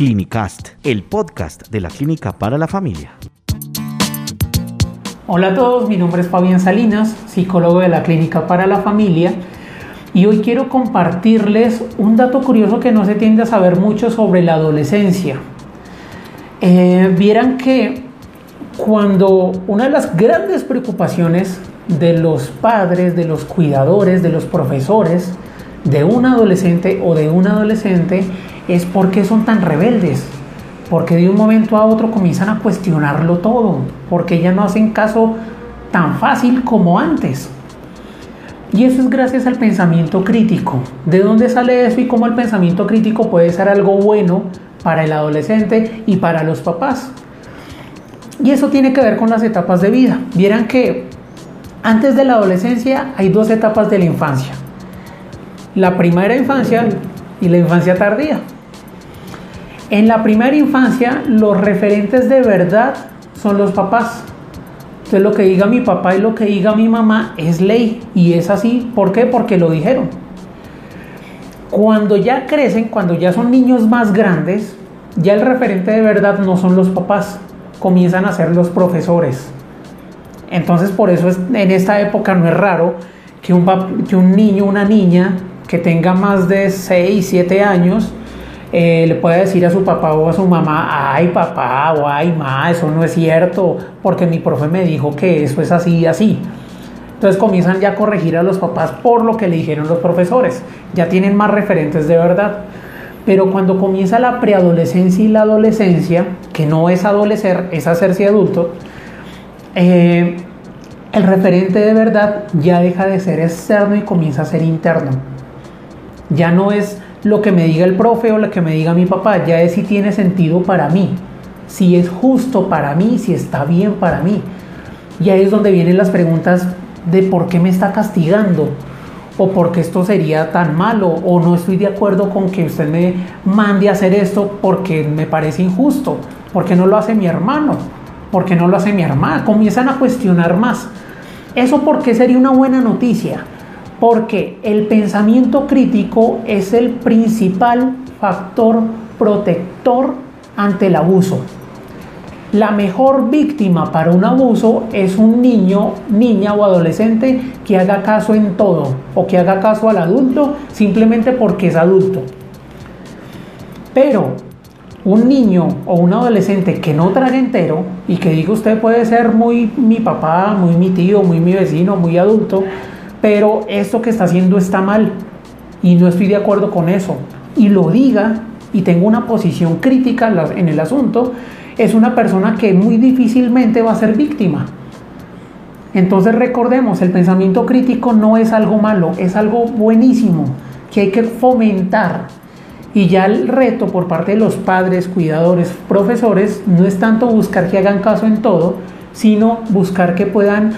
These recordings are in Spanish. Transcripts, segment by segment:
Clinicast, el podcast de la Clínica para la Familia. Hola a todos, mi nombre es Fabián Salinas, psicólogo de la Clínica para la Familia, y hoy quiero compartirles un dato curioso que no se tiende a saber mucho sobre la adolescencia. Eh, vieran que cuando una de las grandes preocupaciones de los padres, de los cuidadores, de los profesores, de un adolescente o de un adolescente es por qué son tan rebeldes, porque de un momento a otro comienzan a cuestionarlo todo, porque ya no hacen caso tan fácil como antes. Y eso es gracias al pensamiento crítico. ¿De dónde sale eso y cómo el pensamiento crítico puede ser algo bueno para el adolescente y para los papás? Y eso tiene que ver con las etapas de vida. Vieran que antes de la adolescencia hay dos etapas de la infancia. La primera infancia y la infancia tardía. En la primera infancia, los referentes de verdad son los papás. Entonces lo que diga mi papá y lo que diga mi mamá es ley. Y es así. ¿Por qué? Porque lo dijeron. Cuando ya crecen, cuando ya son niños más grandes, ya el referente de verdad no son los papás, comienzan a ser los profesores. Entonces por eso en esta época no es raro que un, que un niño, una niña que tenga más de 6, 7 años, eh, le puede decir a su papá o a su mamá, ay papá o ay ma, eso no es cierto, porque mi profe me dijo que eso es así y así. Entonces comienzan ya a corregir a los papás por lo que le dijeron los profesores, ya tienen más referentes de verdad. Pero cuando comienza la preadolescencia y la adolescencia, que no es adolecer, es hacerse adulto, eh, el referente de verdad ya deja de ser externo y comienza a ser interno. Ya no es lo que me diga el profe o lo que me diga mi papá, ya es si tiene sentido para mí, si es justo para mí, si está bien para mí. Y ahí es donde vienen las preguntas de por qué me está castigando, o por qué esto sería tan malo, o no estoy de acuerdo con que usted me mande a hacer esto porque me parece injusto, porque no lo hace mi hermano, porque no lo hace mi hermana. Comienzan a cuestionar más. ¿Eso por qué sería una buena noticia? Porque el pensamiento crítico es el principal factor protector ante el abuso. La mejor víctima para un abuso es un niño, niña o adolescente que haga caso en todo o que haga caso al adulto simplemente porque es adulto. Pero un niño o un adolescente que no traga entero y que diga usted puede ser muy mi papá, muy mi tío, muy mi vecino, muy adulto, pero esto que está haciendo está mal y no estoy de acuerdo con eso y lo diga y tengo una posición crítica en el asunto, es una persona que muy difícilmente va a ser víctima. Entonces recordemos, el pensamiento crítico no es algo malo, es algo buenísimo que hay que fomentar. Y ya el reto por parte de los padres, cuidadores, profesores, no es tanto buscar que hagan caso en todo, sino buscar que puedan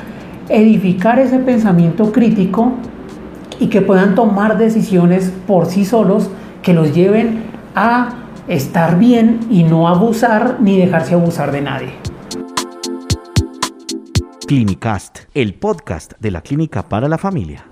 edificar ese pensamiento crítico y que puedan tomar decisiones por sí solos que los lleven a estar bien y no abusar ni dejarse abusar de nadie. Clinicast, el podcast de la Clínica para la Familia.